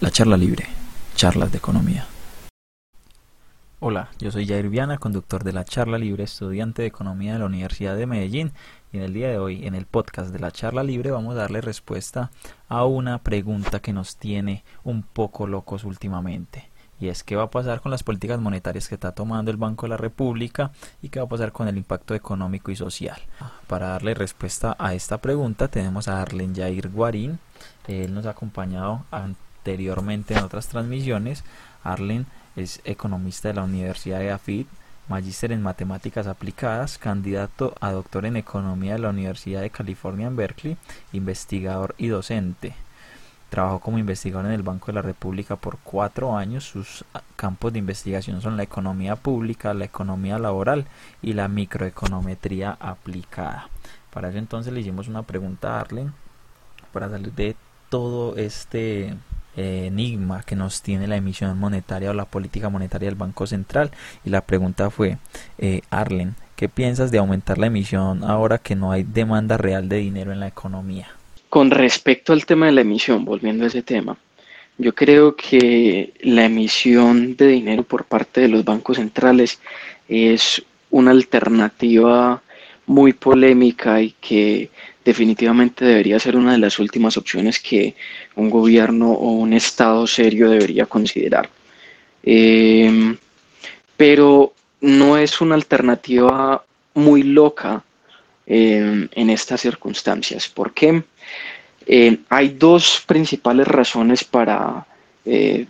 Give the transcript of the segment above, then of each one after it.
La charla libre, charlas de economía. Hola, yo soy Jair Viana, conductor de la charla libre, estudiante de economía de la Universidad de Medellín y en el día de hoy, en el podcast de la charla libre, vamos a darle respuesta a una pregunta que nos tiene un poco locos últimamente. Y es qué va a pasar con las políticas monetarias que está tomando el Banco de la República y qué va a pasar con el impacto económico y social. Para darle respuesta a esta pregunta tenemos a Arlen Jair Guarín. Él nos ha acompañado anteriormente en otras transmisiones. Arlen es economista de la Universidad de AFID, magíster en matemáticas aplicadas, candidato a doctor en economía de la Universidad de California en Berkeley, investigador y docente. Trabajó como investigador en el Banco de la República por cuatro años. Sus campos de investigación son la economía pública, la economía laboral y la microeconometría aplicada. Para eso entonces le hicimos una pregunta a Arlen para salir de todo este eh, enigma que nos tiene la emisión monetaria o la política monetaria del Banco Central. Y la pregunta fue, eh, Arlen, ¿qué piensas de aumentar la emisión ahora que no hay demanda real de dinero en la economía? Con respecto al tema de la emisión, volviendo a ese tema, yo creo que la emisión de dinero por parte de los bancos centrales es una alternativa muy polémica y que definitivamente debería ser una de las últimas opciones que un gobierno o un Estado serio debería considerar. Em, pero no es una alternativa muy loca em, en estas circunstancias. ¿Por qué? Em, hay dos principales razones para, eh,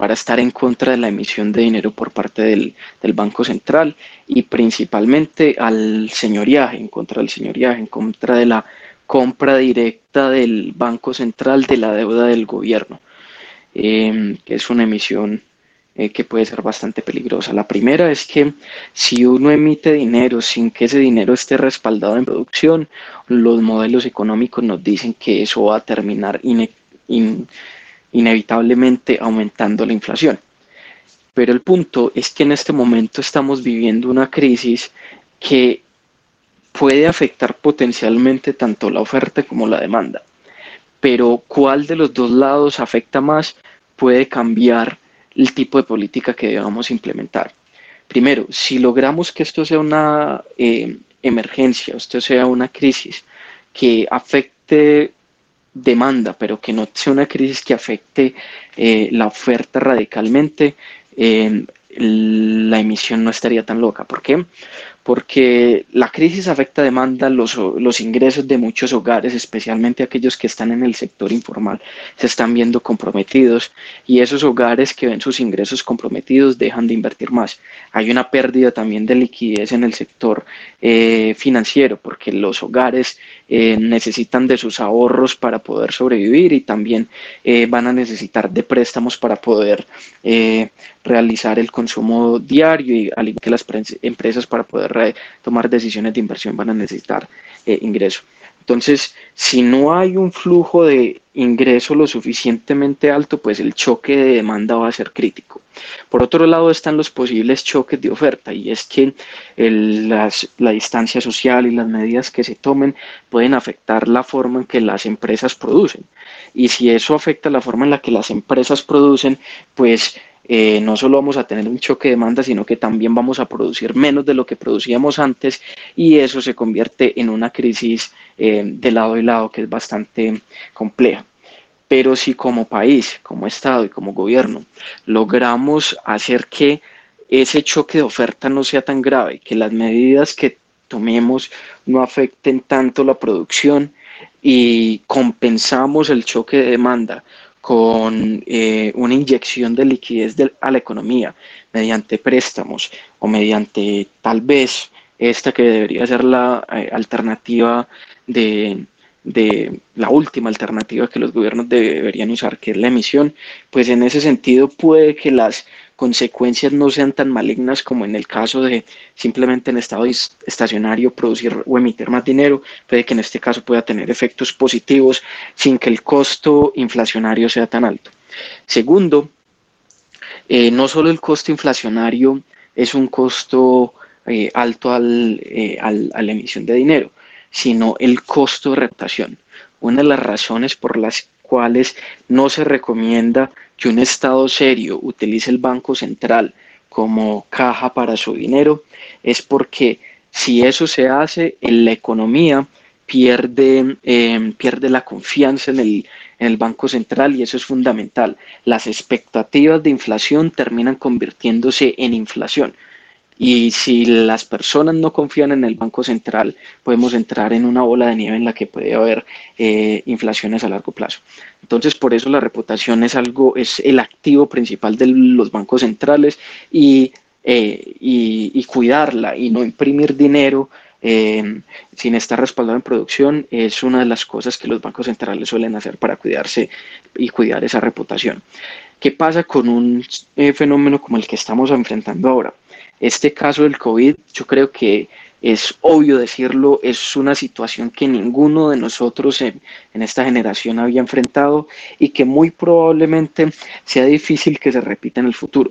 para estar en contra de la emisión de dinero por parte del, Banco Central y principalmente al señoriaje, en contra del señoriaje, en contra de la compra directa del Banco Central de la deuda del gobierno, eh, que es una emisión eh, que puede ser bastante peligrosa. La primera es que si uno emite dinero sin que ese dinero esté respaldado en producción, los modelos económicos nos dicen que eso va a terminar in, inevitablemente aumentando la inflación. Pero el punto es que en este momento estamos viviendo una crisis que puede afectar potencialmente tanto la oferta como la demanda. Pero cuál de los dos lados afecta más puede cambiar el tipo de política que debamos implementar. Primero, si logramos que esto sea una eh, emergencia, esto sea una crisis que afecte demanda, pero que no sea una crisis que afecte eh, la oferta radicalmente, eh, la emisión no estaría tan loca. ¿Por qué? Porque la crisis afecta demanda los, los ingresos de muchos hogares, especialmente aquellos que están en el sector informal, se están viendo comprometidos y esos hogares que ven sus ingresos comprometidos dejan de invertir más. Hay una pérdida también de liquidez en el sector eh, financiero porque los hogares eh, necesitan de sus ahorros para poder sobrevivir y también eh, van a necesitar de préstamos para poder realizar el consumo diario y al que las empresas para poder tomar decisiones de inversión van a necesitar eh, ingreso. Entonces, si no hay un flujo de ingreso lo suficientemente alto, pues el choque de demanda va a ser crítico. Por otro lado están los posibles choques de oferta y es que la distancia social y las medidas que se tomen pueden afectar la forma en que las empresas producen. Y si eso afecta la forma en la que las empresas producen, pues eh, no solo vamos a tener un choque de demanda, sino que también vamos a producir menos de lo que producíamos antes y eso se convierte en una crisis eh, de lado y lado que es bastante compleja. Pero si como país, como Estado y como gobierno logramos hacer que ese choque de oferta no sea tan grave, que las medidas que tomemos no afecten tanto la producción y compensamos el choque de demanda con eh, una inyección de liquidez a la economía mediante préstamos o mediante tal vez esta que debería ser la eh, alternativa de, de, la última alternativa que los gobiernos deberían usar, que es la emisión, pues en ese sentido puede que las consecuencias no sean tan malignas como en el caso de simplemente en estado estacionario producir o emitir más dinero, puede que en este caso pueda tener efectos positivos sin que el costo inflacionario sea tan alto. Segundo, eh, no solo el costo inflacionario es un costo eh, alto eh, al, a la emisión de dinero, sino el costo de reputación. Una de las razones por las cuales no se recomienda que un Estado serio utilice el Banco Central como caja para su dinero, es porque si eso se hace, en la economía pierde, em, pierde la confianza en el, en el Banco Central y eso es fundamental. Las expectativas de inflación terminan convirtiéndose en inflación. Y si las personas no confían en el Banco Central, podemos entrar en una bola de nieve en la que puede haber eh, inflaciones a largo plazo. Entonces, por eso la reputación es algo, es el activo principal de los bancos centrales y, eh, y, cuidarla y no imprimir dinero eh, sin estar respaldado en producción es una de las cosas que los bancos centrales suelen hacer para cuidarse y cuidar esa reputación. ¿Qué pasa con un fenómeno como el que estamos enfrentando ahora? Este caso del COVID, yo creo que es obvio decirlo, es una situación que ninguno de nosotros en, esta generación había enfrentado y que muy probablemente sea difícil que se repita en el futuro.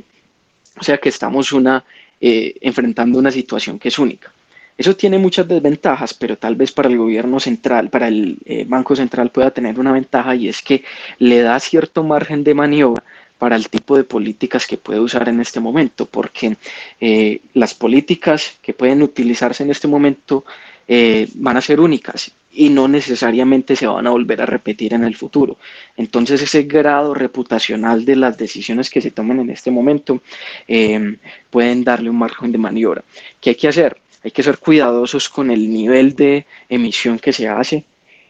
O sea que estamos una, eh, enfrentando una situación que es única. Eso tiene muchas desventajas, pero tal vez para el gobierno central, para el eh, Banco Central pueda tener una ventaja y es que le da cierto margen de maniobra para el tipo de políticas que puede usar en este momento, porque eh, las políticas que pueden utilizarse en este momento eh, van a ser únicas y no necesariamente se van a volver a repetir en el futuro. Entonces ese grado reputacional de las decisiones que se toman en este momento eh, pueden darle un margen de maniobra. ¿Qué hay que hacer? Hay que ser cuidadosos con el nivel de emisión que se hace,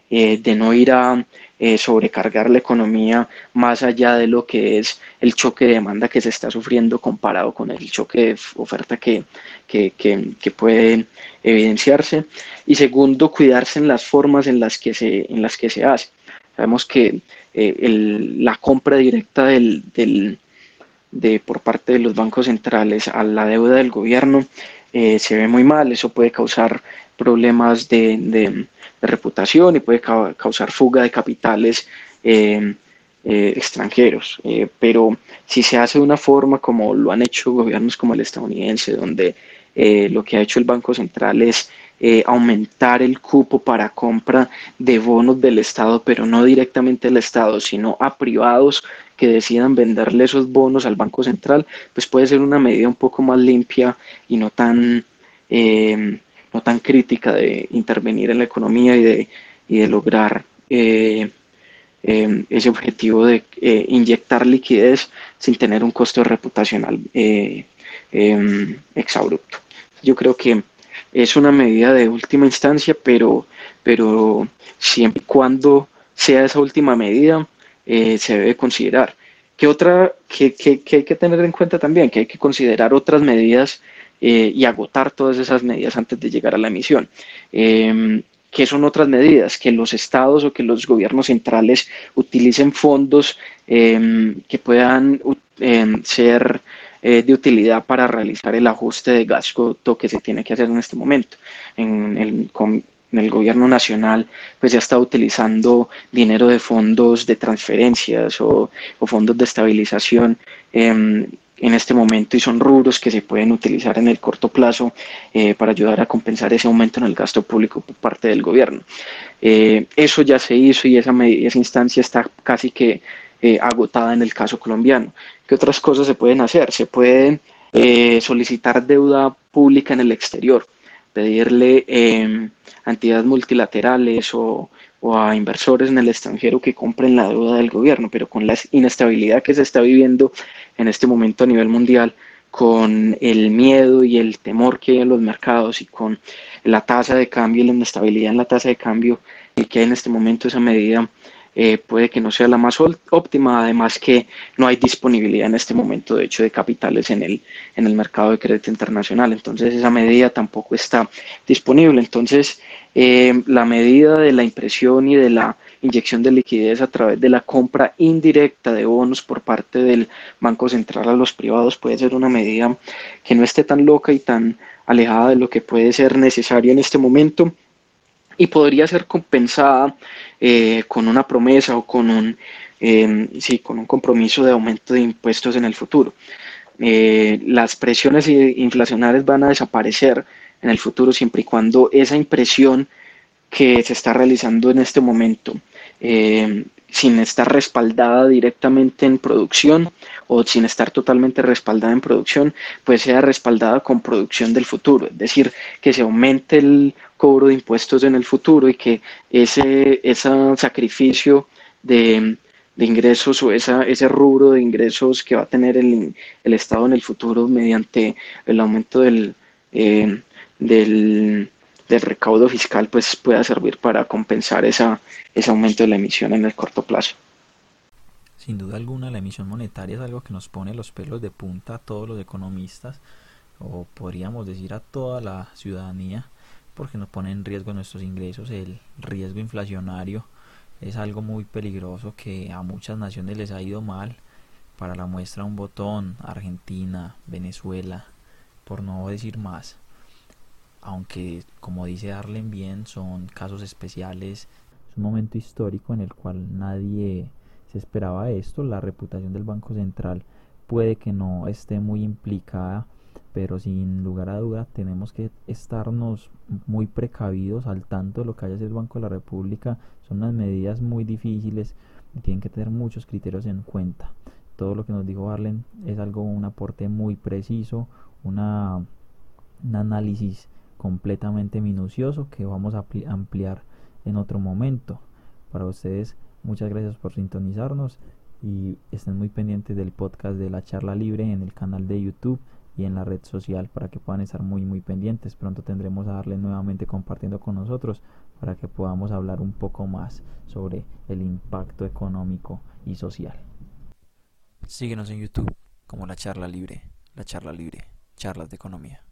de no ir a eh, sobrecargar la economía más allá de lo que es el choque de demanda que se está sufriendo comparado con el choque de oferta que, que, que, puede evidenciarse. Y segundo, cuidarse en las formas en las que se, en las que se hace. Sabemos que eh, la compra directa del, del, de, por parte de los bancos centrales a la deuda del gobierno eh, se ve muy mal, eso puede causar problemas de, reputación y puede causar fuga de capitales eh, eh, extranjeros. Eh, pero si se hace de una forma como lo han hecho gobiernos como el estadounidense, donde lo que ha hecho el Banco Central es aumentar el cupo para compra de bonos del Estado, pero no directamente al Estado, sino a privados que decidan venderle esos bonos al Banco Central, pues puede ser una medida un poco más limpia y no tan no tan crítica de intervenir en la economía y de, y de lograr eh, em, ese objetivo de eh, inyectar liquidez sin tener un costo reputacional eh, em, exabrupto. Yo creo que es una medida de última instancia, pero, pero siempre y cuando sea esa última medida, se debe considerar. ¿Qué otra que, hay que tener en cuenta también? Que hay que considerar otras medidas eh, y agotar todas esas medidas antes de llegar a la emisión. Eh, ¿Qué son otras medidas? Que los estados o que los gobiernos centrales utilicen fondos em, que puedan em, ser eh, de utilidad para realizar el ajuste de gasto que se tiene que hacer en este momento. En el, en el gobierno nacional pues ya está utilizando dinero de fondos de transferencias o, o fondos de estabilización en este momento y son rubros que se pueden utilizar en el corto plazo eh, para ayudar a compensar ese aumento en el gasto público por parte del gobierno. Eh, eso ya se hizo y esa, esa instancia está casi que eh, agotada en el caso colombiano. ¿Qué otras cosas se pueden hacer? Se pueden solicitar deuda pública en el exterior, pedirle a entidades multilaterales o o a inversores en el extranjero que compren la deuda del gobierno, pero con la inestabilidad que se está viviendo en este momento a nivel mundial, con el miedo y el temor que hay en los mercados y con la tasa de cambio y la inestabilidad en la tasa de cambio y que en este momento esa medida eh, puede que no sea la más óptima, además que no hay disponibilidad en este momento, de hecho, de capitales en el, en el mercado de crédito internacional. Entonces, esa medida tampoco está disponible. Entonces, eh, la medida de la impresión y de la inyección de liquidez a través de la compra indirecta de bonos por parte del Banco Central a los privados puede ser una medida que no esté tan loca y tan alejada de lo que puede ser necesario en este momento y podría ser compensada eh, con una promesa o con un, em, sí, con un compromiso de aumento de impuestos en el futuro. Eh, las presiones inflacionarias van a desaparecer en el futuro siempre y cuando esa impresión que se está realizando en este momento em, sin estar respaldada directamente en producción o sin estar totalmente respaldada en producción, pues sea respaldada con producción del futuro, es decir, que se aumente el cobro de impuestos en el futuro y que ese, ese sacrificio de, ingresos o esa, ese rubro de ingresos que va a tener el, Estado en el futuro mediante el aumento del, eh, del del recaudo fiscal pues pueda servir para compensar esa, ese aumento de la emisión en el corto plazo. Sin duda alguna la emisión monetaria es algo que nos pone los pelos de punta a todos los economistas o podríamos decir a toda la ciudadanía porque nos pone en riesgo nuestros ingresos, el riesgo inflacionario es algo muy peligroso que a muchas naciones les ha ido mal. Para la muestra un botón, Argentina, Venezuela, por no decir más aunque como dice Arlen bien, son casos especiales, es un momento histórico en el cual nadie se esperaba esto, la reputación del Banco Central puede que no esté muy implicada, pero sin lugar a duda tenemos que estarnos muy precavidos al tanto de lo que haya el Banco de la República, son unas medidas muy difíciles y tienen que tener muchos criterios en cuenta. Todo lo que nos dijo Arlen es algo, un aporte muy preciso, una, un análisis completamente minucioso que vamos a ampliar en otro momento. Para ustedes, muchas gracias por sintonizarnos y estén muy pendientes del podcast de la charla libre en el canal de YouTube y en la red social para que puedan estar muy muy pendientes. Pronto tendremos a darle nuevamente compartiendo con nosotros para que podamos hablar un poco más sobre el impacto económico y social. Síguenos en YouTube como la charla libre, la charla libre, charlas de economía.